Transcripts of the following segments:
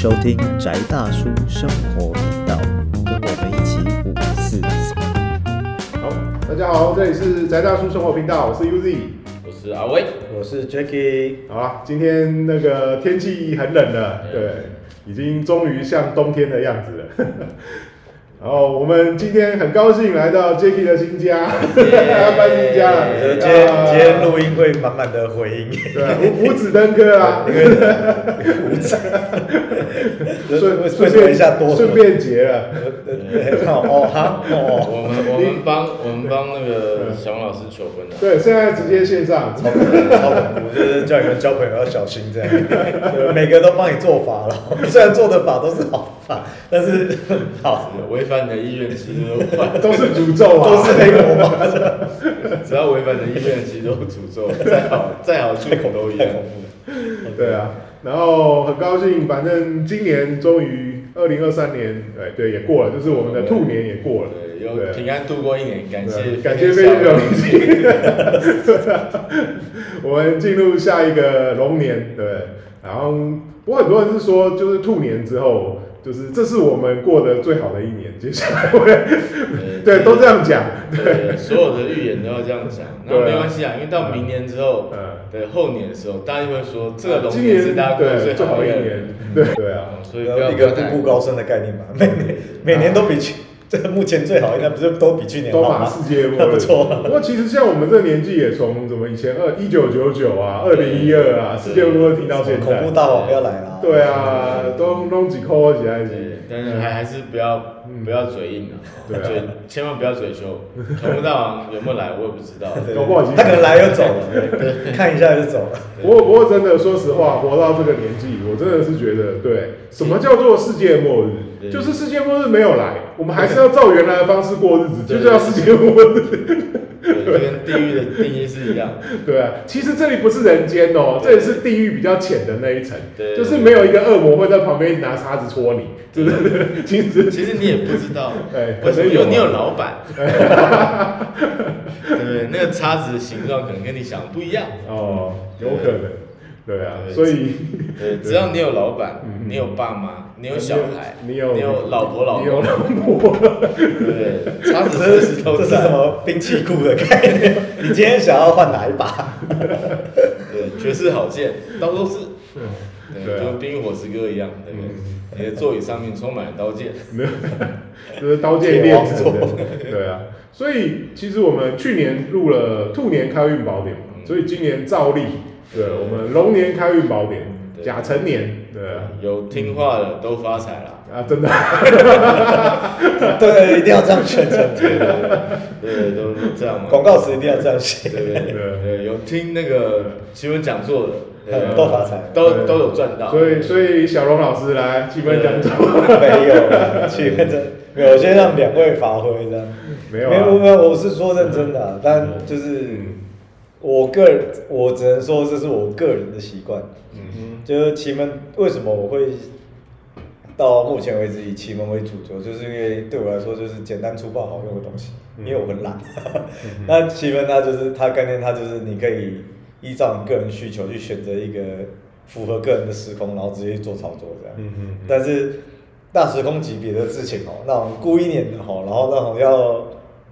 收听宅大叔生活频道，跟我们一起五四三。好，大家好，这里是宅大叔生活频道，我是 UZ。我是阿威，我是 Jacky，好啊，今天那个天气很冷了，对，已经终于像冬天的样子了。然后我们今天很高兴来到 j a c k e 的新家，他搬新家了。今天今天录音会满满的回音，对啊，五五子登科啊，因为五子，顺顺便一下多便顺便结了。哦哈哦我哦，们我们帮我们帮那个小王老师求婚了，对，现在直接线上，超恐怖，超恐怖，就是叫你们交朋友要小心这样，对每个都帮你做法了，虽然做的法都是好法，但是好违反你的意愿其实都坏，都是诅咒啊，都是黑魔法，只要违反你的意愿其实都诅咒，再好再好出口都一样。对啊，然后很高兴，反正今年终于二零二三年，对对也过了，就是我们的兔年也过了，对，有平安度过一年，感谢感谢飞天小明星。我们进入下一个龙年，对，然后不过很多人是说，就是兔年之后，就是这是我们过得最好的一年，接下来会，对，都这样讲，对，所有的预言都要这样讲，那没关系啊，因为到明年之后，嗯，对后年的时候，大家就会说这个龙今年是大家过得对最最好的一年，对对啊，嗯所以一个步步高升的概念吧，每年每年都比去，这个目前最好应该不是都比去年都马好吗？世界末日，不错。不过其实像我们这个年纪，也从怎么以前二一九九九啊，二零一二啊，世界末日听到现在。恐怖，大王要来了，对啊，都弄几扣起来对，但是还还是不要不要嘴硬啊，对啊嘴千万不要嘴凶。恐怖大王有没有来，我也不知道。对搞不好已经他可能来又走了，看一下就走了。不过，不过真的，说实话，活到这个年纪，我真的是觉得，对，什么叫做世界末日？就是世界末日没有来，我们还是要照原来的方式过日子，就叫世界末日。对，就跟地狱的定义是一样。对啊，其实这里不是人间哦，这里是地狱比较浅的那一层，对就是没有一个恶魔会在旁边拿叉子戳你，对不对？其实，其实你也不知道，哎，为什么？可能有你有啊老板，对 不对？那个叉子的形状可能跟你想的不一样。哦，有可能，对啊，所以对，只要你有老板嗯，你有爸妈，你有小孩，你有你有老婆老你有公，老婆，对？叉子这随时都这是什。么兵器库的概念？你今天想要换哪一把？对，绝世好剑，刀都是。对就跟《冰与火之歌》一样，对不对？嗯你的座椅上面充满了刀剑。没有，就是刀剑炼成的，对啊。所以其实我们去年入了兔年开运宝典所以今年照例，对我们龙年开运宝典，对甲辰年，对啊，有听话的都发财了。啊真的，对，一定要这样宣传。对对，都都这样嘛。广告词一定要这样写。对对对对，有听那个新闻讲座的，都发财都都有赚到。所以所以小龙老师来气氛讲座，没有，去认真，没有，我先让两位发挥这样。没有没有啊，没有，我是说认真的啊，但就是我个人，我只能说这是我个人的习惯。嗯哼就是奇门为什么我会到目前为止以奇门为主轴，就是因为对我来说就是简单粗暴好用的东西，因为我很懒。那奇门它就是它概念，它就是你可以依照你个人需求去选择一个符合个人的时空，然后直接做操作这样。嗯嗯但是大时空级别的事情哦，那种过一年的哦，然后那种要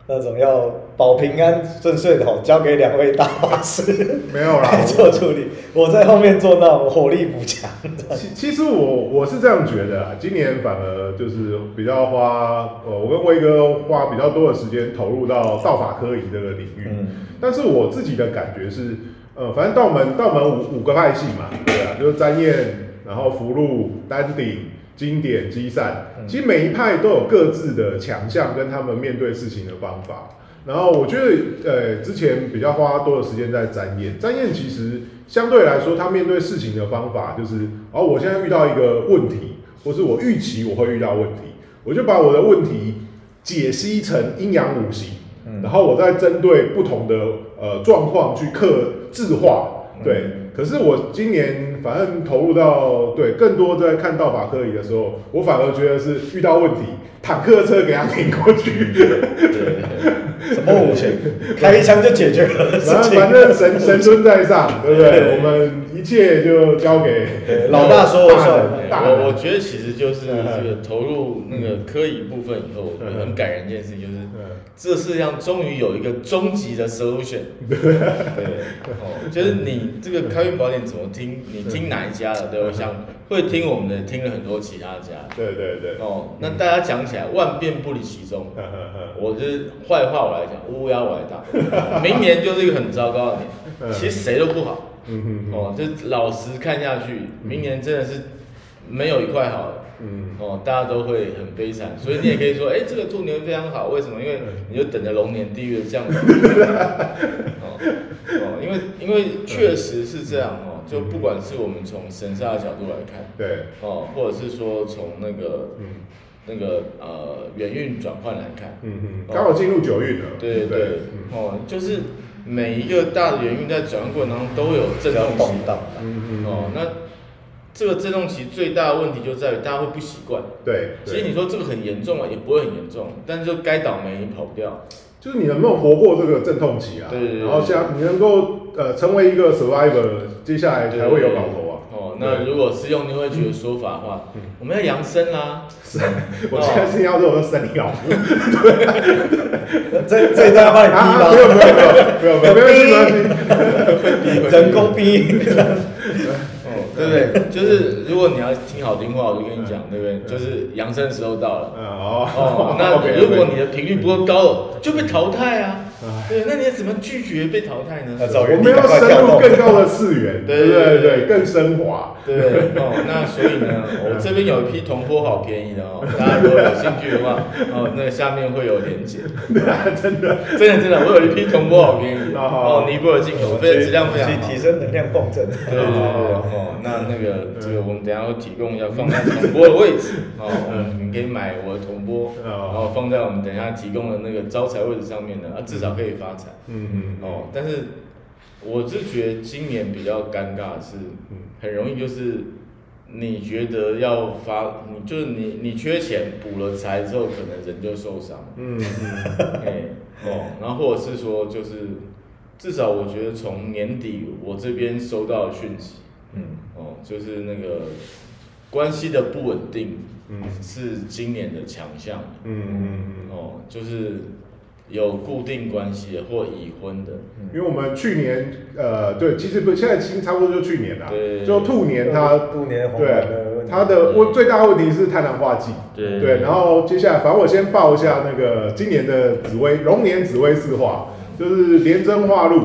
那种要保平安顺遂的哦，交给两位大法师 没有啦来做处理，我在后面做那种火力补强。其其实我我是这样觉得啊，今年反而就是比较花，呃，我跟威哥花比较多的时间投入到道法科仪这个领域。嗯但是我自己的感觉是，呃，反正道门道门五五个派系嘛，对啊，就是占验，然后福禄、丹鼎、经典、积善，嗯其实每一派都有各自的强项跟他们面对事情的方法。然后我觉得，呃，之前比较花多的时间在占验，占验其实相对来说，他面对事情的方法就是，哦，我现在遇到一个问题，或是我预期我会遇到问题，我就把我的问题解析成阴阳五行。嗯然后我再针对不同的呃状况去刻字化，对。可是我今年反正投入到对更多在看到法科里的时候，我反而觉得是遇到问题，坦克车给他挺过去，对，什么武器，开一枪就解决了的事情。反正反正神神尊在上，对不对？我们一切就交给 老大说了算。我我觉得其实就是这个投入那个科仪部分以后，很感人一件事情就是。嗯。这世界上终于有一个终极的 solution，对，哦，就是你这个开运宝典怎么听，你听哪一家的，对我想会听我们的，听了很多其他家，对对对，哦，那大家讲起来万变不离其宗，我就是坏话我来讲，乌鸦我来打，明年就是一个很糟糕的年，其实谁都不好，嗯哼哼，哦，就老实看下去，明年真的是没有一块好。的。嗯。哦，大家都会很悲惨，所以你也可以说，哎、这个兔年非常好，为什么？因为你就等着龙年地狱的降临。哦哦，因为因为确实是这样哦，就不管是我们从神煞的角度来看，对，哦，或者是说从那个嗯。那个呃元运转换来看，嗯哼，刚好进入九运了，对对对，嗯。哦，就是每一个大的元运在转换过程当中都会有震动期。嗯嗯哦，那这个震动期最大的问题就在于大家会不习惯。对，其实你说这个很严重啊，也不会很严重，但是就该倒霉你跑不掉。就是你能不能活过这个阵痛期啊？对对对然后像你能够呃成为一个 survivor，接下来才会有搞头那如果是用牛会局的说法的话，我们要扬声啦。是我现在是要这种生鸟，这这一段要帮你逼吗，没有吗？没有没有没有没有没有没关系，人工逼。哦，对不对？就是如果你要听好听话，我就跟你讲，对不对？就是扬声的时候到了。哦，那如果你的频率不够高，就被淘汰啊。对，那你要怎么拒绝被淘汰呢？我们要深入更高的次元，对对对，更升华。对哦，那所以呢，我这边有一批铜钵好便宜的哦，大家如果有兴趣的话，哦，那下面会有连接。真的，真的真的，我有一批铜钵好便宜哦，尼泊尔进口，非常质量非常去好。提升能量共振。对对对对哦，那那个这个我们等下会提供一下放在铜钵的位置哦，嗯，你可以买我的铜钵，然后放在我们等一下提供的那个招财位置上面的，啊，至少可以发财。嗯嗯哦，但是我是觉得今年比较尴尬的是，很容易就是你觉得要发，你就是你你缺钱补了财之后，可能人就受伤。嗯 嗯哎，哦，然后或者是说就是，至少我觉得从年底我这边收到的讯息，嗯，哦，就是那个关系的不稳定嗯是今年的强项。嗯嗯哦，就是有固定关系的或已婚的。嗯，因为我们去年呃，对，其实不，现在其实差不多就去年啦，对。就兔年它兔年对它的问最大问题是太阳化忌，对。对，然后接下来，反正我先报一下那个今年的紫薇龙年紫薇四化，就是廉贞化禄，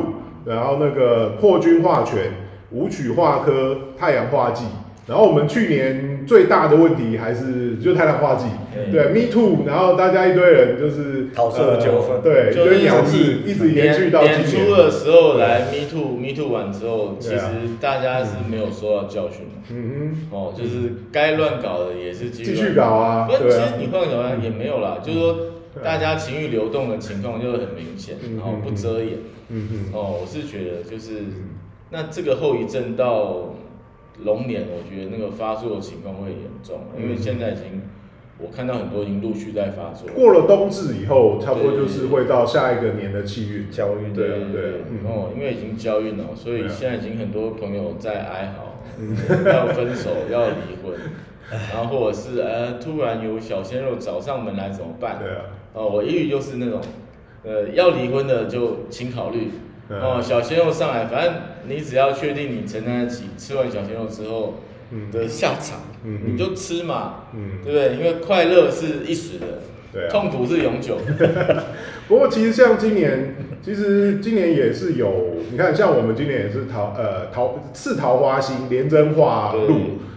然后那个破军化权，武曲化科，太阳化忌。然后我们去年最大的问题还是就太阳化忌，嗯。对，Me Too，然后大家一堆人就是桃色纠纷。呃对，就一事一直延续到今年。初年。的时候来 Me Too Me Too 完之后，其实大家是没有受到教训的。嗯哦，就是该乱搞的也是继继续续搞啊不，其实你换个角度也没有啦，就是说大家情绪流动的情况就很明显，嗯然后不遮掩。嗯哼。哦，我是觉得就是，那这个后遗症到龙年，我觉得那个发作的情况会很严重，因为现在已经我看到很多已经陆续在发作。过了冬至以后，差不多就是会到下一个年的气运。交运对啊对对嗯哦，因为已经交运了，所以现在已经很多朋友在哀嚎，要分手，要离婚，然后或者是呃突然有小鲜肉找上门来怎么办？对啊，哦，我一律就是那种，呃，要离婚的就请考虑。嗯哦，小鲜肉上来，反正你只要确定你承担得起吃完小鲜肉之后嗯的下场，嗯你就吃嘛，嗯，对不对？因为快乐是一时的，对啊。痛苦是永久的。不过其实像今年，其实今年也是有，你看像我们今年也是桃呃桃是桃花星廉贞化对，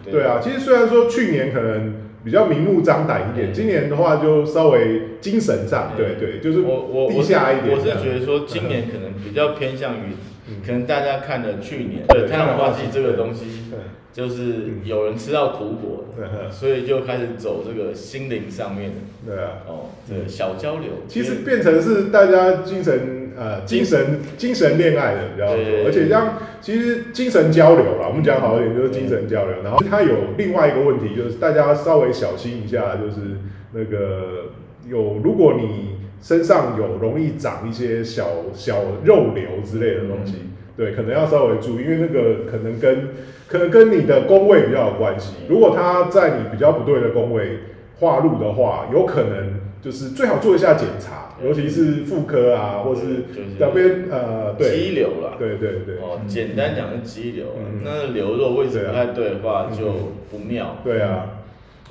对对啊。其实虽然说去年可能比较明目张胆一点，嗯今年的话就稍微精神上，嗯对对，就是我我低我是下一点。我是觉得说今年可能比较偏向于，嗯可能大家看的去年对对太阳花季这个东西，对就是有人吃到苦果对，所以就开始走这个心灵上面的对啊。哦，对小交流。其实变成是大家精神呃精神精神恋爱的比较多，而且像其实精神交流啦，我们讲好一点就是精神交流。然后它有另外一个问题，就是大家稍微小心一下，就是那个有如果你身上有容易长一些小小肉瘤之类的东西，对，可能要稍微注意，因为那个可能跟可能跟你的宫位比较有关系。如果他在你比较不对的宫位化入的话，有可能就是最好做一下检查，尤其是妇科啊，或是就是两边呃，对，肌瘤啦。对对对，哦，简单讲是肌瘤那瘤肉位置不太对的话就不妙。对啊，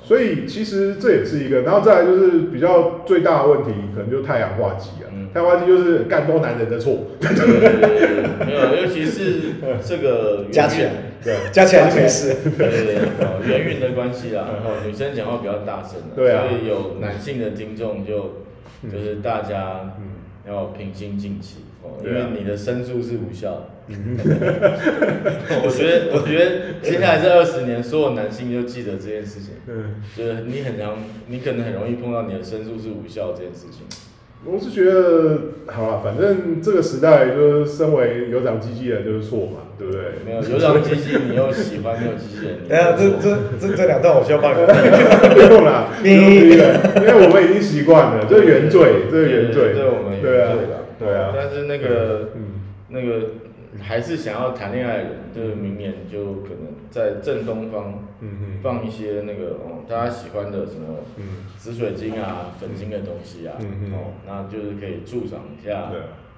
所以其实这也是一个，然后再来就是比较最大的问题，可能就是太阳化忌啊。嗯太阳化忌就是干都男人的错，对对对对没有，尤其是 这个 加起来元对 加起来就没事。运，对对对，哦，元运的关系啦，然后女生讲话比较大声啊对啊所以有男性的听众就嗯就是大家嗯。要平心静气哦，因为你的申诉是无效的。我觉得，我觉得接下来这二十年，所有男性就记得这件事情，嗯，就是你很常，你可能很容易碰到你的申诉是无效这件事情。我是觉得好了，反正这个时代就是身为有长鸡鸡的人就是错嘛，对不对？没有有长机器，你又喜欢没有机器人，你等下，这这这这两段我需要帮你。不用啦，不用逼了，因为我们已经习惯了，这是原罪，这是原罪，对我们对啊原罪啦，对啊，但是那个嗯。那个还是想要谈恋爱的人，就是明年就可能在正东方嗯放一些那个哦大家喜欢的什么嗯。紫水晶啊、粉晶的东西啊，哦，那就是可以助长一下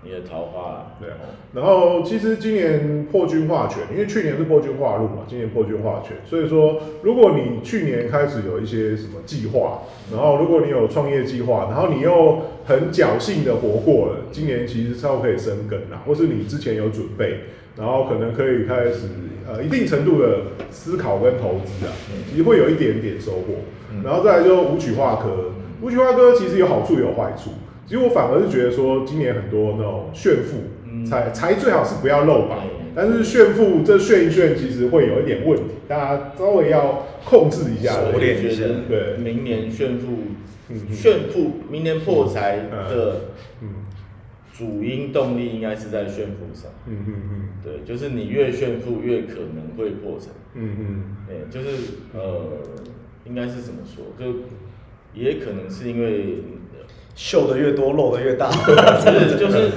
你的桃花啦。对啊哦然后其实今年破军化权，因为去年是破军化禄嘛，今年破军化权，所以说如果你去年开始有一些什么计划，然后如果你有创业计划，然后你又很侥幸的活过了，今年其实稍微可以生根啦，或是你之前有准备，然后可能可以开始呃一定程度的思考跟投资啊，其实会有一点点收获。然后再来就武曲化科，武曲化科其实有好处也有坏处。其实我反而是觉得说，今年很多那种炫富，嗯。财财最好是不要露白嗯，但是炫富这炫一炫，其实会有一点问题，大家稍微要控制一下。我也觉得对。明年炫富炫富，明年破财的嗯。主因动力应该是在炫富上。嗯嗯嗯。对，就是你越炫富，越可能会破产。嗯嗯。对，就是呃，应该是怎么说？就也可能是因为，秀的越多，露的越大。就是就是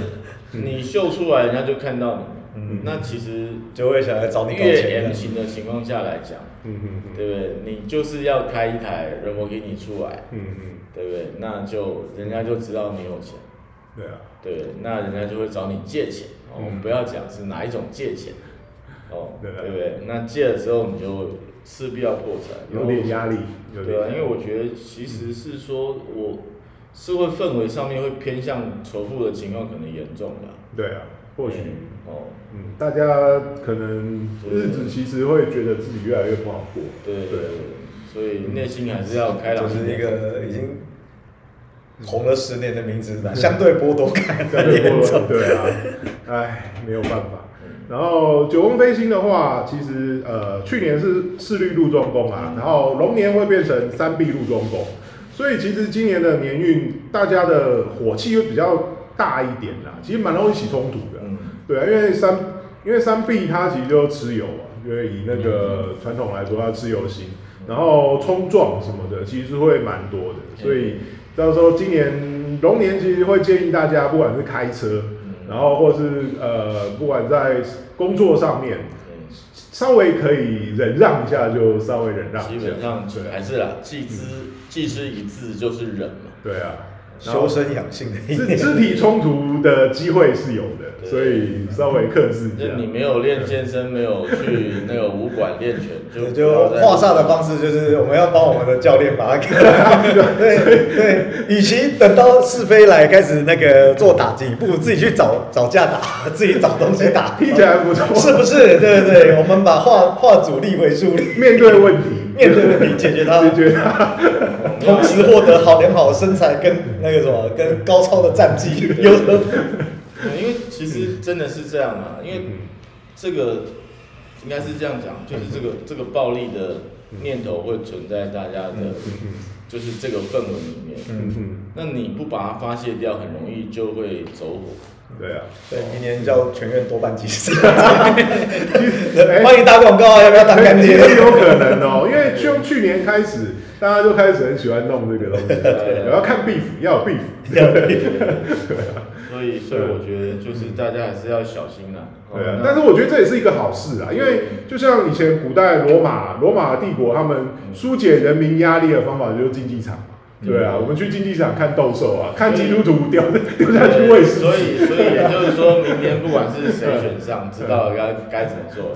你秀出来，人家就看到你。嗯那其实就会想来找你搞越钱 M。型的情况下来讲，嗯嗯对不对？你就是要开一台人我给你出来，嗯嗯，对不对？那就人家就知道你有钱。对啊，对，那人家就会找你借钱。哦，我们嗯不要讲是哪一种借钱，哦，对不对？那借了之后，你就势必要破产，有点压力，对啊，因为我觉得其实是说我社会氛围上面会偏向仇富的情况可能严重的啊。对啊，或许哦，嗯，大家可能日子其实会觉得自己越来越不好过。对对对，所以内心还是要开朗就是一点。个已经红了十年的名字吧，相对剥夺感这样很严重。对啊，哎，没有办法。然后九宫飞星的话，其实呃去年是四律入中宫啊，然后龙年会变成三碧入中宫，所以其实今年的年运大家的火气会比较大一点啦，其实蛮容易起冲突的。嗯，对啊，因为三因为三碧它其实就吃油啊，因为以那个传统来说，它吃油型，然后冲撞什么的，其实会蛮多的，所以到时候今年龙年其实会建议大家，不管是开车，然后或是呃，不管在工作上面，稍微可以忍让一下，就稍微忍让一下。基本上对还是啦，既知既知一字就是忍嘛。对啊，修身养性的一肢年。肢体冲突的机会是有的，对所以稍微克制一下。就你没有练健身，没有去那个武馆练拳，就就就画煞的方式，就是我们要帮我们的教练把它给，对对，与其等到是非来开始那个做打击，不如自己去找找架打，自己找东西打，听起来不错，是不是？对对对，我们把画画主力为助力，面对问题，面对问题解决它，解决它。同时获得好良好的身材跟那个什么，跟高超的战绩，有何不？其实真的是这样啊，因为嗯这个应该是这样讲，就是这个这个暴力的念头会存在大家的，就是这个氛围里面。嗯嗯，那你不把它发泄掉，很容易就会走火。对啊。对，明年叫全院多办几次，哎 欢迎打广告啊，要不要打干爹？有可能哦，因为从去年开始，大家就开始很喜欢弄这个东西，对我要看 beef，要有 beef，所以 所以我觉得就是大家还是要小心啦。对啊哦，但是我觉得这也是一个好事啊，因为就像以前古代罗马罗马帝国，他们疏解人民压力的方法就是竞技场嘛。对啊，我们去竞技场看斗兽啊，看基督徒掉 掉下去喂狮子所以所以也就是说明天不管是谁选上，知道该该怎么做。哦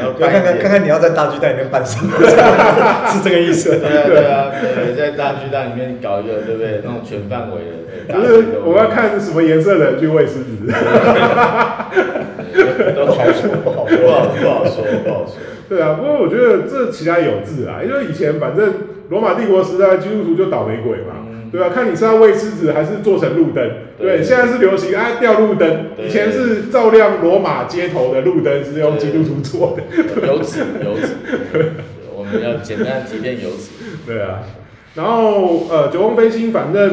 要就看看看看你要在大巨蛋里面办什么，是这个意思。对啊对啊，对，在大巨蛋里面搞一个，对不对？那种全范围的，对大就是我们要看什么颜色的人去喂狮子。都好说，不好说，不好不好说，不好说。对啊，不过我觉得这其来有志啊，因为以前反正罗马帝国时代基督徒就倒霉鬼嘛，嗯。对啊，看你是要喂狮子还是做成路灯，对，对现在是流行啊吊路灯，以前是照亮罗马街头的路灯是用基督徒做的，有纸有纸，我们要简单提炼有纸。对啊，然后呃九宫飞星反正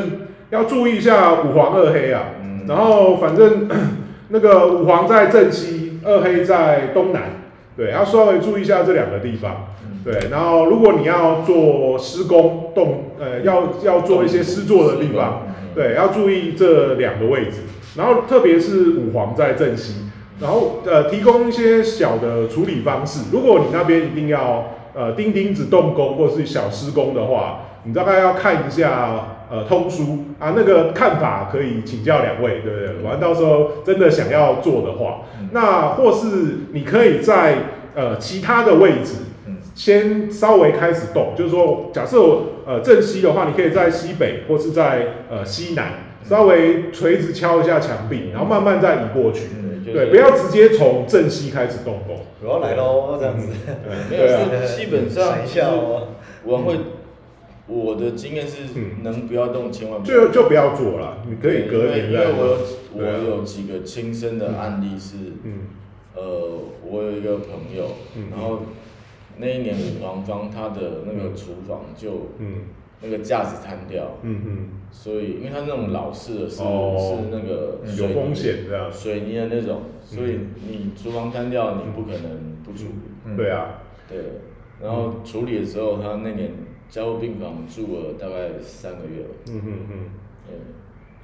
要注意一下五黄二黑啊，嗯。然后反正 那个五黄在正西，二黑在东南，对，要稍微注意一下这两个地方。对，然后如果你要做施工动，呃，要要做一些施作的地方，对，要注意这两个位置，然后特别是五黄在正西，然后呃提供一些小的处理方式。如果你那边一定要呃钉钉子动工或是小施工的话，你大概要看一下呃通书啊，那个看法可以请教两位，对不对？完到时候真的想要做的话，那或是你可以在呃其他的位置。先稍微开始动，就是说，假设呃正西的话，你可以在西北或是在呃西南稍微垂直敲一下墙壁，然后慢慢再移过去。嗯，就是对，不要直接从正西开始动工。我要来喽，这样子。没有基本上闪一下哦。我会，我的经验是嗯。能不要动千万不要就就不要做了，你可以隔因为年因为我我有几个亲身的案例是，嗯。呃，我有一个朋友嗯，然后那一年五房方他的那个厨房就嗯。那个架子瘫掉，嗯嗯。所以因为他那种老式的是哦。是那个有风险的。水泥的那种，所以你厨房瘫掉，你不可能不处理。嗯。对啊，对，然后处理的时候，他那年加护病房住了大概三个月了。嗯嗯嗯。对，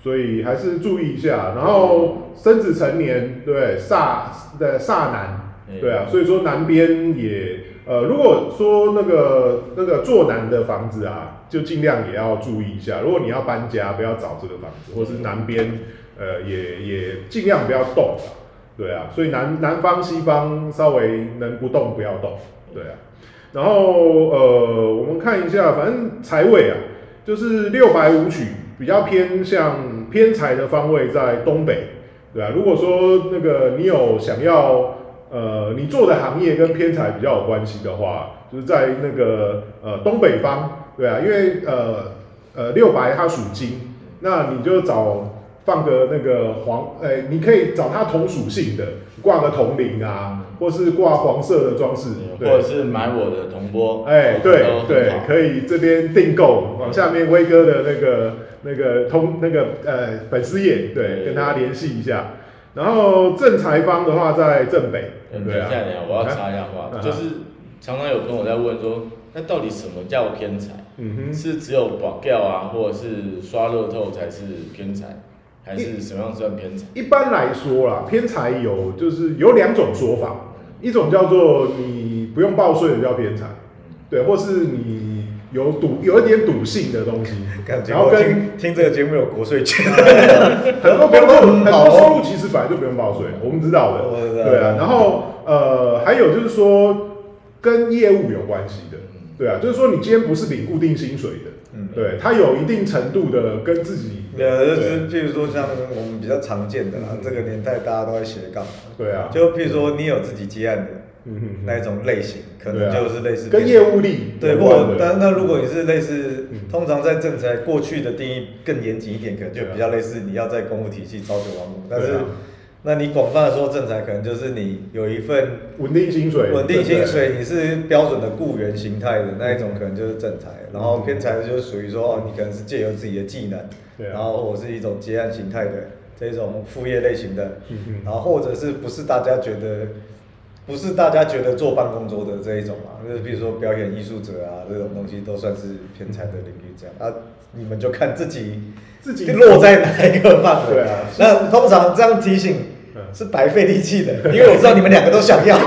所以还是注意一下，然后生子成年，对煞的煞南，嗯对啊，所以说南边也呃，如果说那个那个坐南的房子啊，就尽量也要注意一下。如果你要搬家，不要找这个房子，或是南边呃也也尽量不要动啊，对啊，所以南南方西方稍微能不动不要动，对啊。然后呃，我们看一下，反正财位啊，就是六白五曲，比较偏向偏财的方位在东北，对啊。如果说那个你有想要呃你做的行业跟偏财比较有关系的话，就是在那个呃东北方，对啊，因为呃呃六白它属金，那你就找放个那个黄，呃，你可以找它同属性的，挂个铜铃啊，或是挂黄色的装饰，或者是买我的铜钵，哎，对对，可以这边订购，往下面威哥的那个那个通那个呃粉丝页，对，跟他联系一下。然后正财方的话在正北，对啊。等一下，，等一下，我要插一下话，嗯就是常常有朋友在问说，那到底什么叫偏财？嗯哼，是只有保掉啊，或者是刷乐透才是偏财，还是什么样算偏财？一般来说啦，偏财有就是有两种说法，一种叫做你不用报税的叫偏财，对，或是你有赌有一点赌性的东西，感觉然后跟听听这个节目有国税券，很多工作很好哦多收入其实本来就不用报税，我们知道的，道。对啊。然后呃，还有就是说跟业务有关系的，对啊，就是说你今天不是领固定薪水的，嗯。对，它有一定程度的跟自己，呃，就是譬如说像我们比较常见的这个年代大家都在斜杠，对啊，就譬如说你有自己接案的嗯哼那一种类型，可能就是类似跟业务力对，有关或的但那如果你是类似嗯，通常在正财过去的定义更严谨一点，可能就比较类似你要在公务体系朝九晚五，但是那你广泛的说正财，可能就是你有一份稳定薪水，稳定薪水，你是标准的雇员形态的那一种，可能就是正财。然后偏财就是属于说，哦，你可能是借由自己的技能，对啊。然后或者是一种接案形态的这种副业类型的，然后或者是不是大家觉得不是大家觉得坐办公桌的这一种啊，就是比如说表演艺术者啊这种东西都算是偏财的领域这样。啊，你们就看自己自己落在哪一个范围。对啊。那通常这样提醒嗯是白费力气的，因为我知道你们两个都想要，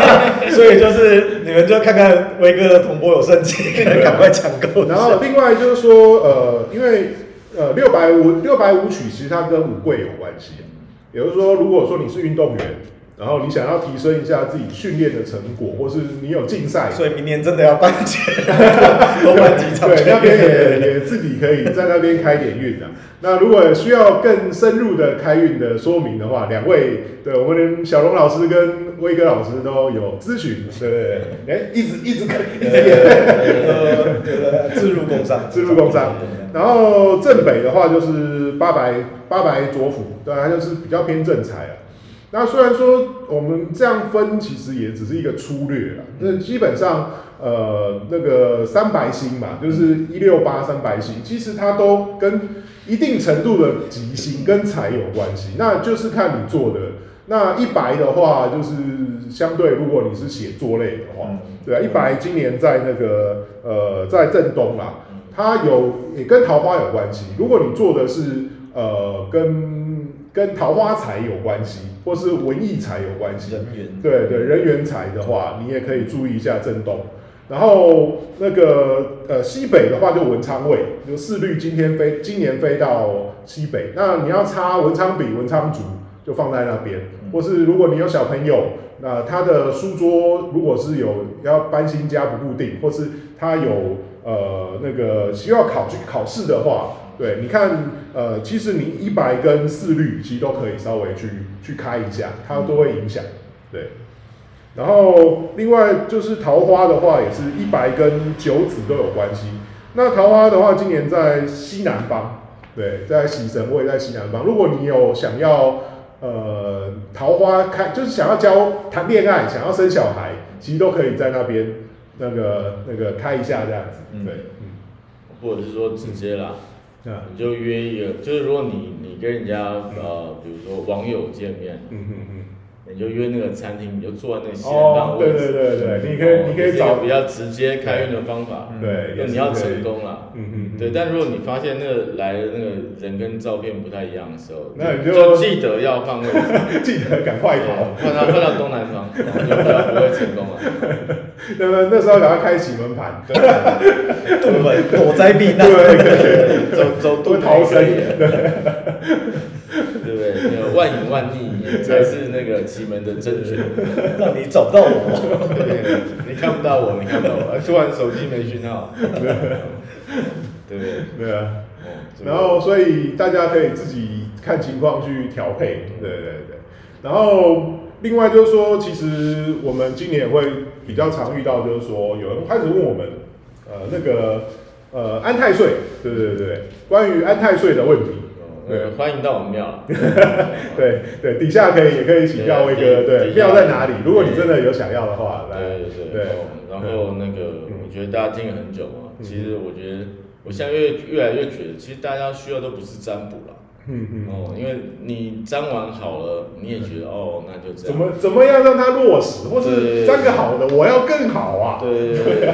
所以就是你们就看看威哥的同波有盛情，赶快抢购。然后另外就是说，呃，因为呃六百五六百五曲其实它跟舞贵有关系，也就是说，如果说你是运动员，然后你想要提升一下自己训练的成果，或是你有竞赛，所以明年真的要办起来，多办几场。对，那边也也自己可以在那边开点运的。那如果需要更深入的开运的说明的话，两位对我们小龙老师跟威哥老师都有咨询，对对对，哎，一直一直可一直演。呃，自入工商，自入工商。然后正北的话就是八白八白左辅，对，它就是比较偏正财啊。那虽然说我们这样分，其实也只是一个粗略啦。那基本上，呃，那个三白星嘛，就是一六八三白星，其实它都跟一定程度的吉星跟财有关系。那就是看你做的。那一白的话，就是相对，如果你是写作类的话，嗯对啊，一白今年在那个呃在正东啦，它有也跟桃花有关系。如果你做的是呃跟跟桃花财有关系，或是文艺财有关系，对对，人缘财的话，你也可以注意一下震动。然后那个呃西北的话就文昌位，就四律今天飞，今年飞到西北。那你要插文昌笔、文昌竹，就放在那边。或是如果你有小朋友，那他的书桌如果是有要搬新家不固定，或是他有呃那个需要考去考试的话，对，你看呃，其实你一白跟四绿其实都可以稍微去去开一下，它都会影响，对。然后另外就是桃花的话，也是一白跟九子都有关系。那桃花的话，今年在西南方，对，在喜神位在西南方。如果你有想要呃桃花开，就是想要交谈恋爱，想要生小孩，其实都可以在那边那个那个开一下这样子，对嗯，或者是说直接啦，啊，你就约一个，就是如果你你跟人家呃，比如说网友见面，嗯嗯嗯。你就约那个餐厅，你就坐在那个西南方哦，对位置。对对对，你可以你可以找比较直接开运的方法。对，也是那你要可以成，功啦。嗯嗯嗯，对，但如果你发现那个来的那个人跟照片不太一样的时候，那你就就记得要换位置，记得赶快逃。换到换到东南方，就比较不会成功了。那么那时候赶快开启门盘，对不对？躲灾避难，对，走走都逃生才是那个奇门的真诀。让你找不到我。对，你看不到我，你看不到我，突然手机没讯号，对不对？对啊。然后所以大家可以自己看情况去调配，对对对。然后另外就是说，其实我们今年也会比较常遇到，就是说有人开始问我们，呃，那个呃安泰税，对对对对，关于安泰税的问题。呃，欢迎到我们庙。对对，底下可以也可以请教威哥，对，庙在哪里？如果你真的有想要的话，来，对对对然后那个，嗯我觉得大家听了很久嘛，嗯其实我觉得我现在越越来越觉得，其实大家需要都不是占卜了。嗯嗯，哦，因为你占完好了，你也觉得哦，那就这样。怎么怎么样让它落实，或者是占个好的，我要更好啊。对对对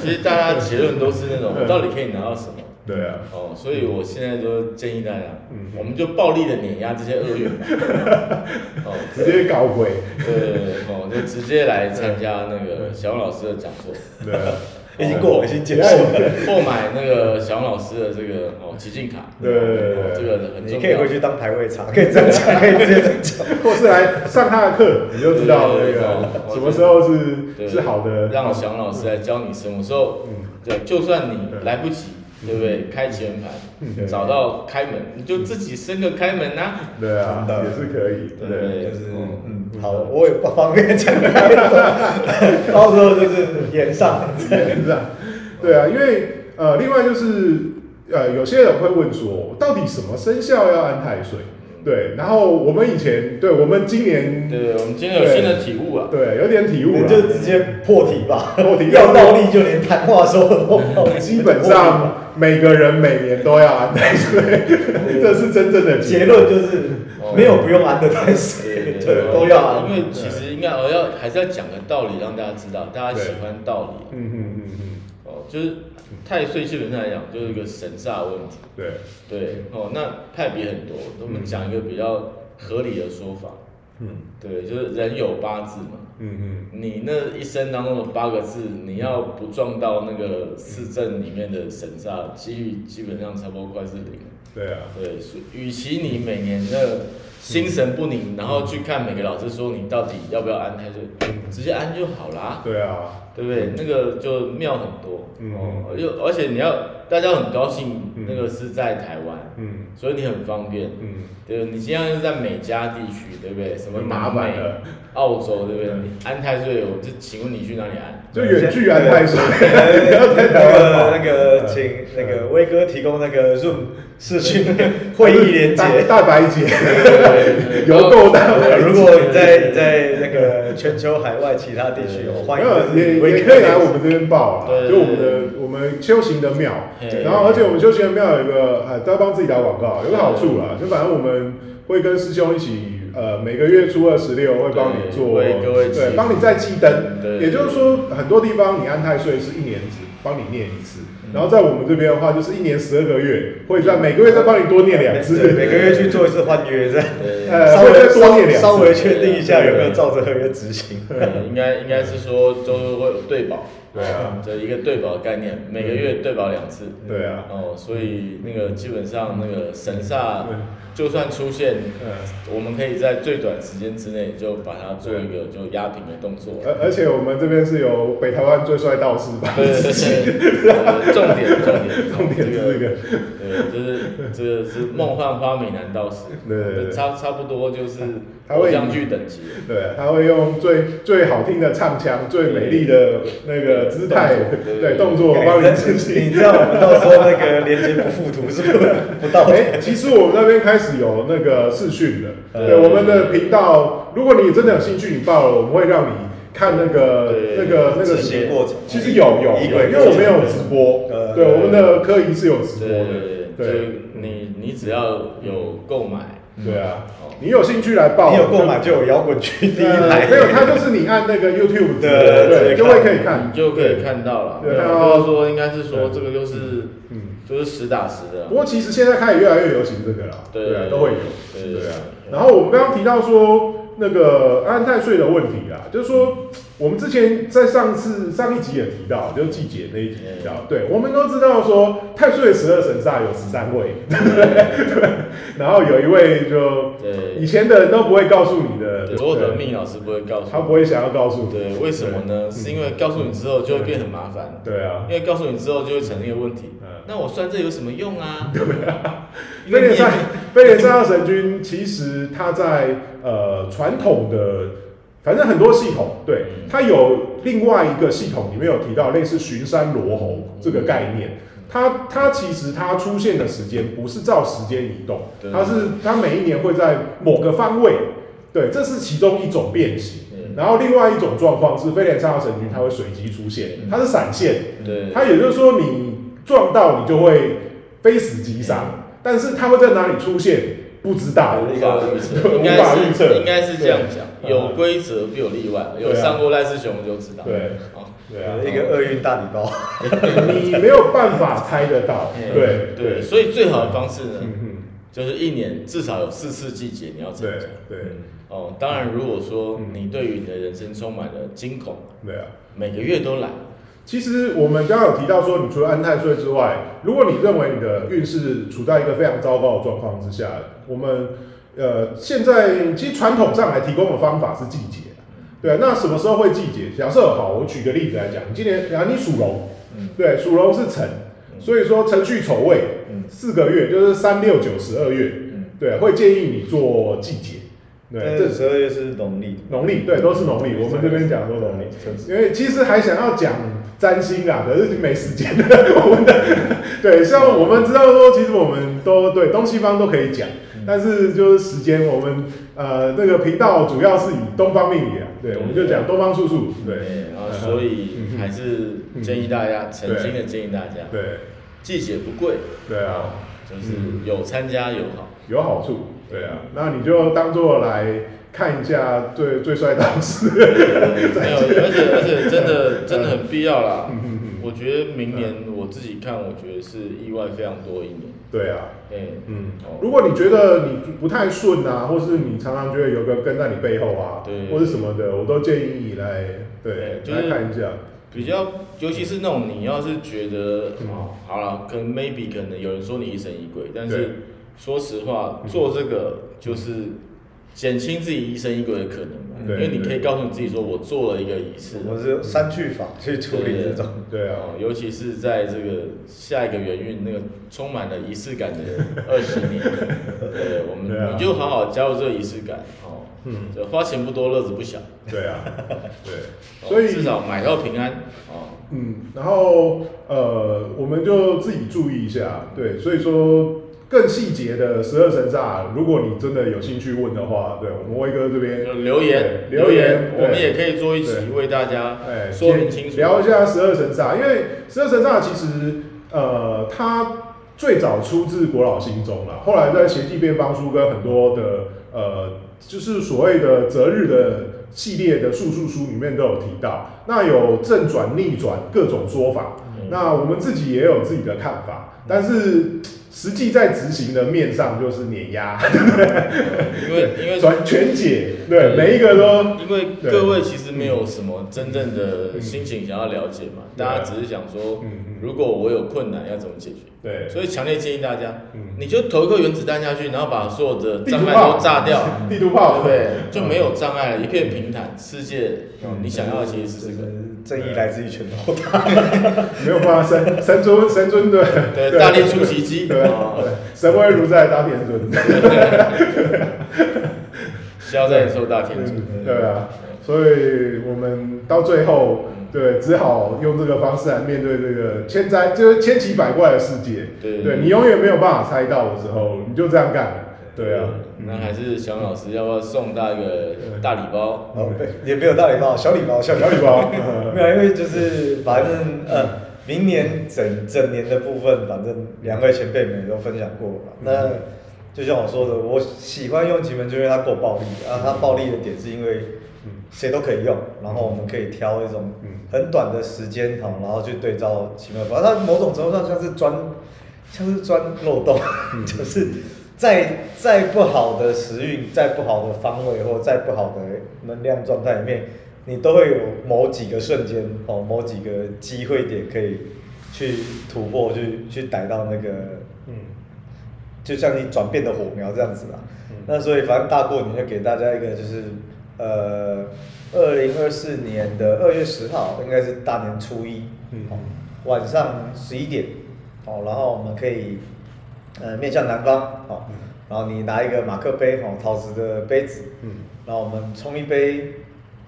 其实大家 结论都是那种，到底可以拿到什么？对啊，哦，所以我现在就建议大家，嗯。我们就暴力的碾压这些恶缘吧。哦，直接搞鬼，对对对，哦，就直接来参加那个小王老师的讲座，对啊，已经过了，已经结束了。购买那个小王老师的这个哦奇境卡，对对对这个很重要。你可以回去当排位场，可以这样讲，可以直接这样讲。或是来上他的课，你就知道那对对对个哦什么时候是对是好的。让小王老师来教你什么时候，嗯。对，就算你来不及，对不对？开启门嗯盘，找到开门，你就自己生个开门呐。对啊，也是可以，对对，就是嗯嗯，好，我也不方便讲太多，到时候就是演上。演上，对啊，因为呃，另外就是呃，有些人会问说，到底什么生肖要安太岁？对，然后我们以前，对我们今年对对，我们今年有新的体悟啊。对有点体悟你了，就直接破题吧，破题要倒立就连谈话说基本上 每个人每年都要安太岁，这是真正的结论就是没有不用安的太对岁，对对，都要安。因为其实应该我要还是要讲个道理，让大家知道，大家喜欢道理。嗯嗯嗯嗯，哦，就是太岁基本上来讲就是一个神煞问题。对，对，哦，那派别很多，我们讲一个比较合理的说法。嗯对，就是人有八字嘛，嗯嗯，你那一生当中的八个字，你要不撞到那个四正里面的神煞，几率基本上差不多快是零。对啊，对，与其你每年的心神不宁，然后去看每个老师说你到底要不要安胎，就，直接安就好啦，对啊，对不对？那个就妙很多。嗯而且你要大家很高兴嗯，那个是在台湾，嗯所以你很方便。嗯，对，你现在是在美加地区，对不对？什么很麻南美、澳洲，对不对？安太岁，我就请问你去哪里安？就远距安太岁，不要在台湾那个，请那个威哥提供那个 Zoom 视讯会议连接。大白姐，有够大白如果你在你在那个全球海外其他地区，我欢没有，迎也也可以来我们这边报啊，就我们的我们修行的庙，然后而且我们修行的庙有一个，呃，都要帮自己打广告，有个好处啦，就反正我们会跟师兄一起，呃，每个月初二十六会帮你做，对帮你再记灯，对也就是说很多地方你安太岁是一年只帮你念一次，嗯然后在我们这边的话就是一年十二个月，会在每个月再帮你多念两次，对每个月去做一次换约，这样。呃稍微再多念两次。稍稍微确定一下有没有照着合约执行。对应该应该是说就是会有对保，对啊。这一个对保的概念，每个月对保两次。对啊，哦，所以那个基本上那个神煞就算出现，嗯。我们可以在最短时间之内就把它做一个就压平的动作。而而且我们这边是有北台湾最帅道士吧？对对对，呃 重点重点重点是这个，对，就是这个是梦幻花美男道士，对差差不多就是他会偶像剧等级。对，他会用最最好听的唱腔、最美丽的那个姿态，对对动作帮你自你。知道我们到时候那个连接不附图是不是不到哎，其实我们那边开始有那个视讯了，对对我们的频道，如果你真的有兴趣，你报了，我们会让你看那个那个那个其实有有，因为我们有直播，呃对我们的科仪是有直播的，对你你只要有购买，对啊哦，你有兴趣来报，你有购买就有摇滚区第一呃排。没有，它就是你按那个 YouTube 的对对就会可以看。你，就可以看到了。对对看到就是说应该是说这个就是嗯。就是实打实的不。过其实现在开始越来越流行这个了，对啊，都会有，对对啊。然后我们刚刚提到说那个安太岁的问题啊，就是说我们之前在上次上一集也提到，就是季节那一集提到，对，我们都知道说太岁十二神煞有十三位，对不对？对。然后有一位就以前的人都不会告诉你的，所有的命老师不会告诉你。他不会想要告诉你，对，为什么呢？是因为告诉你之后就会变很麻烦。对啊因，为告诉你之后就会产生一个问题嗯。那我算这有什么用啊？因飞为你也廉赛飞廉赛二神君，其实它在呃传统的，反正很多系统，对嗯。它有另外一个系统里面有提到类似巡山罗侯这个概念。它它其实它出现的时间不是照时间移动，对。它是它每一年会在某个方位，对，这是其中一种变形。嗯。然后另外一种状况是飞廉赛二神君，它会随机出现，它是闪现，对。它也就是说，你撞到你就会非死即伤，但是它会在哪里出现不知道。无法预测，应该是应该是这样讲，有规则必有例外，有上过赖世雄就知道。对。啊，对啊，一个厄运大礼包，你没有办法猜得到。对对，所以最好的方式呢，就是一年至少有四次季节你要参对加。对。哦，当然，如果说嗯。你对于你的人生充满了惊恐，对啊。每个月都来，其实我们刚刚有提到说，你除了安太岁之外，如果你认为你的运势处在一个非常糟糕的状况之下，我们呃现在其实传统上来提供的方法是季节。对，那什么时候会季节？假设好，我举个例子来讲，你今年啊你属龙，对，属龙是辰，所以说辰戌丑未四个月就是三六九十二月，对，会建议你做季节。对，这这十二月是农历，农历对都是农历，我们这边讲都农历。因为其实还想要讲占星啊，可是没时间了。我们的对，像我们知道说，其实我们都对东西方都可以讲，但是就是时间，我们呃那个频道主要是以东方命理啊，对，我们就讲东方术数，对，然后所以还是建议大家，诚心的建议大家，对。季节不贵，对啊，就是有参加有好。有好处，对啊，那你就当做来看一下最最帅导师。没有，而且而且真的真的很必要啦。我觉得明年我自己看，我觉得是意外非常多一年。对啊，哎，嗯。哦，如果你觉得你不太顺啊，或是你常常觉得有个跟在你背后啊，对。或是什么的，我都建议你来对对就是来看一下。比较，尤其是那种你要是觉得，嗯哦，好了，可能 maybe 可能有人说你疑神疑鬼，但是说实话，嗯。做这个就是减轻自己疑神疑鬼的可能嘛，因对为你可以告诉你自己说，我做了一个仪式，我是三句法去处理这种。对啊，哦，尤其是在这个下一个元运那个充满了仪式感的 二十年，对，我们你就好好加入这个仪式感，哦，花钱不多，乐子不小，对啊，对，哦所以至少买到平安，哦，嗯，然后呃，我们就自己注意一下，对，所以说更细节的十二神煞，如果你真的有兴趣问的话，对我们威哥这边留言留言，我们也可以做一集对为大家哎，说明清楚，聊一下十二神煞，因为十二神煞其实呃，它最早出自国老心中啦，后来在邪记变方书跟很多的呃，就是所谓的择日的系列的术数书里面都有提到，那有正转、逆转各种说法，嗯。那我们自己也有自己的看法，但是实际在执行的面上就是碾压、因为因为转全解，对，每一个都因为各位其实没有什么真正的心情想要了解嘛，大家只是想说如果我有困难要怎么解决，对，所以强烈建议大家，嗯，你就投一颗原子弹下去，然后把所有的障碍都炸掉，地图炮，对不对？就没有障碍了，一片平坦，世界，嗯。你想要的其实是这个。正义来自于拳头。大。没有办法，神神尊神尊对。对，大力出奇迹，对，神威如在大天尊，消灾受大天主。嗯对啊，所以我们到最后对只好用这个方式来面对这个千灾，就是千奇百怪的世界。对对你永远没有办法猜到的时候，你就这样干。对啊，那还是小老师要不要送大一个大礼包？哦，对，也没有大礼包，小礼包，小 小礼包，没有，因为就是反正呃，明年整整年的部分，反正两位前辈们也都分享过嘛。那就像我说的，我喜欢用奇门，就因为它够暴力啊。它暴力的点是因为谁都可以用，然后我们可以挑一种嗯很短的时间哈，然后去对照奇门法。它某种程度上像是钻，像是钻漏洞，就是在再不好的时运、再不好的方位或再不好的能量状态里面，你都会有某几个瞬间哦，某几个机会点可以去突破，去去逮到那个，嗯就像你转变的火苗这样子啦。嗯。那所以反正大过年就给大家一个就是呃，二零二四年的二月十号，应该是大年初一，嗯。哦晚上十一点，哦，然后我们可以呃面向南方，哦，然后你拿一个马克杯，哦，陶瓷的杯子，嗯。然后我们冲一杯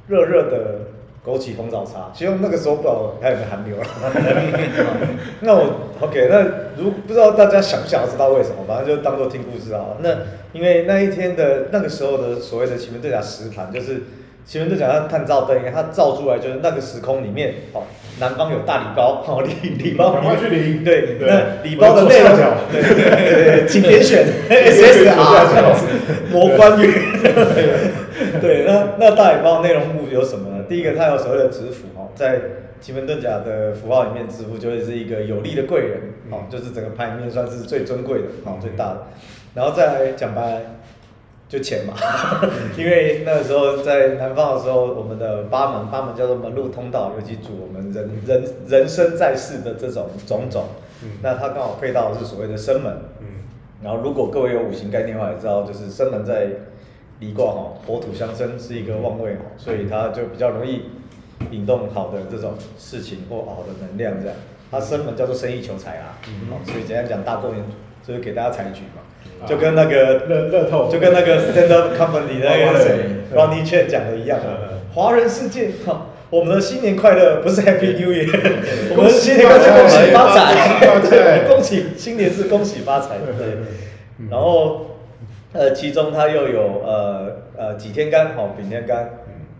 热热的枸杞红枣茶，其实那个时候不知道还有没有寒流了。那我 OK，那如不知道大家想不想知道为什么，反正就当做听故事啊。那因为那一天的那个时候的所谓的奇门遁甲实盘，就是奇门遁甲它探照灯，它照出来就是那个时空里面，哦，南方有大礼包，哦，礼礼包赶快去领对，对那礼包的内容对对对对，请点选 SSR 魔关羽。对，那那大礼包内容物有什么呢？第一个，它有所谓的指符哦，在奇门遁甲的符号里面，指符就会是一个有力的贵人哦，就是整个牌里面算是最尊贵的哦，最大的。然后再来讲白，就钱嘛，因为那个时候在南方的时候，我们的八门八门叫做门路通道，尤其主我们人人人生在世的这种种种，嗯。那它刚好配到的是所谓的生门。嗯。然后，如果各位有五行概念的话，也知道就是生门在离卦哈，火土相生是一个旺位哈，所以它就比较容易引动好的这种事情或好的能量这样。它生门叫做生意求财啊，嗯。哦，所以简单讲大过年就是给大家财局嘛，啊。就跟那个乐乐透，就跟那个 stand up company 那个 Ronnie Chan 讲的一样嗯。嗯，华人世界哈，我们的新年快乐不是 Happy New Year，我们的新年快乐是恭喜发财，恭喜发财对，恭喜新年是恭喜发财，对。然后，呃，其中它又有呃呃己天干，好、丙天干。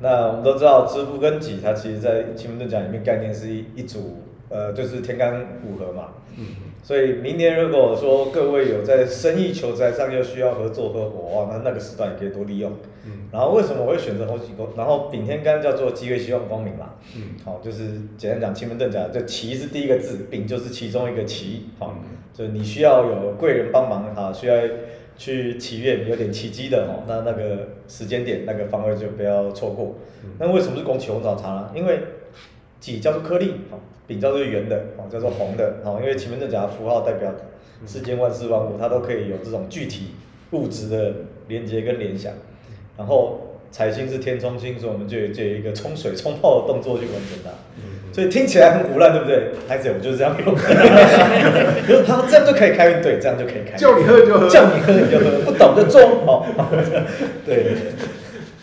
那我们都知道，支付跟己，它其实在奇门遁甲里面概念是一一组呃，就是天干五合嘛。嗯所以明年如果说各位有在生意求财上又需要合作合伙哇，那那个时段也可以多利用。嗯然后为什么我会选择红喜宫？然后丙天干叫做机会希望光明嘛。嗯好，就是简单讲奇门遁甲，就奇是第一个字，丙就是其中一个奇。好，嗯就你需要有贵人帮忙哈，需要去祈愿有点奇迹的哦，那那个时间点那个方位就不要错过。嗯那为什么是拱杞红枣茶呢？因为己叫做颗粒，好，丙叫做圆的，好，叫做红的，好，因为前面这讲的符号代表世间万事万物，它都可以有这种具体物质的连接跟联想。然后财星是天冲星，所以我们就有就有一个冲水冲泡的动作去完成它。所以听起来很胡乱，对不对？孩子，我就是这样用。可是他这样就可以开运，对，这样就可以开。叫你喝就喝叫你喝你就喝，不懂就中，哦。对，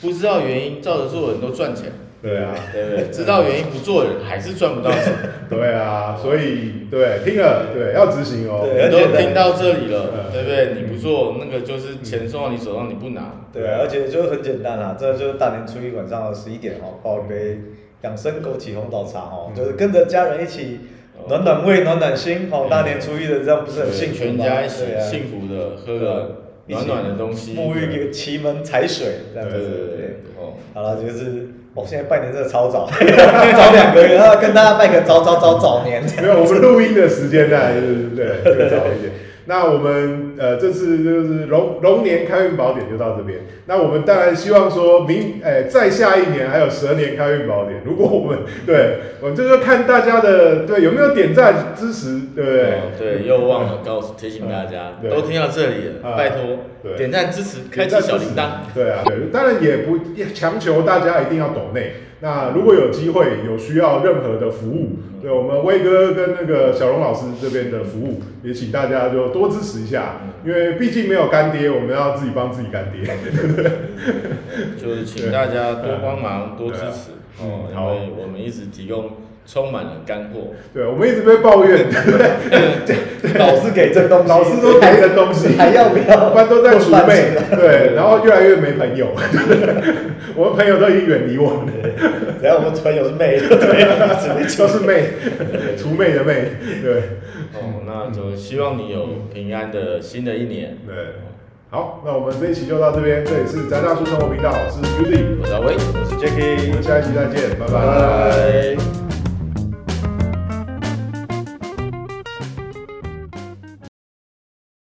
不知道原因照着做的人都赚钱，对啊，对不对？知道原因不做的人还是赚不到钱。对啊，所以对听了对要执行哦。对你都听到这里了，嗯对不对？你不做，那个就是钱送到你手上，你不拿，对啊，而且就是很简单啦，这就是大年初一晚上十一点哦，泡一杯养生枸杞红枣茶哦，就是跟着家人一起暖暖胃、暖暖心哦。大年初一的这样不是很幸福吗？全家一起对啊幸福的喝个暖暖的东西，沐浴一个奇门财水这样子。对对对对对，哦，好了，就是我现在拜年真的超早，早两个月，然后跟大家拜个早早早早年。没有，我们录音的时间呢，对对对，更早一点。那我们呃这次就是龙龙年开运宝典就到这边。那我们当然希望说明，哎、再下一年还有蛇年开运宝典。如果我们对，我们就是看大家的对有没有点赞支持，对不对？哦对，又忘了告诉提醒大家，对都听到这里啊了，拜托对点赞支持，开启小铃铛。对啊，对，当然也不强求大家一定要懂内。那如果有机会有需要任何的服务，对我们威哥跟那个小龙老师这边的服务，也请大家就多支持一下，因为毕竟没有干爹，我们要自己帮自己干爹。就是请大家多帮忙，多支持嗯哦，因好为我们一直提供充满了干货。对，我们一直被抱怨，对对？老师给真东西，老师都给真东西，还要不要？不然都在储备，对，然后越来越没朋友，我们朋友都已经远离我们了。只要我们朋友是妹，对，就是妹，除魅的妹，对哦，那就希望你有平安的新的一年。对。好，那我们这一期就到这边，这里是宅大叔生活频道，我是 Uzi，我是阿威，我是 Jacky，我们下一期再见，拜拜拜。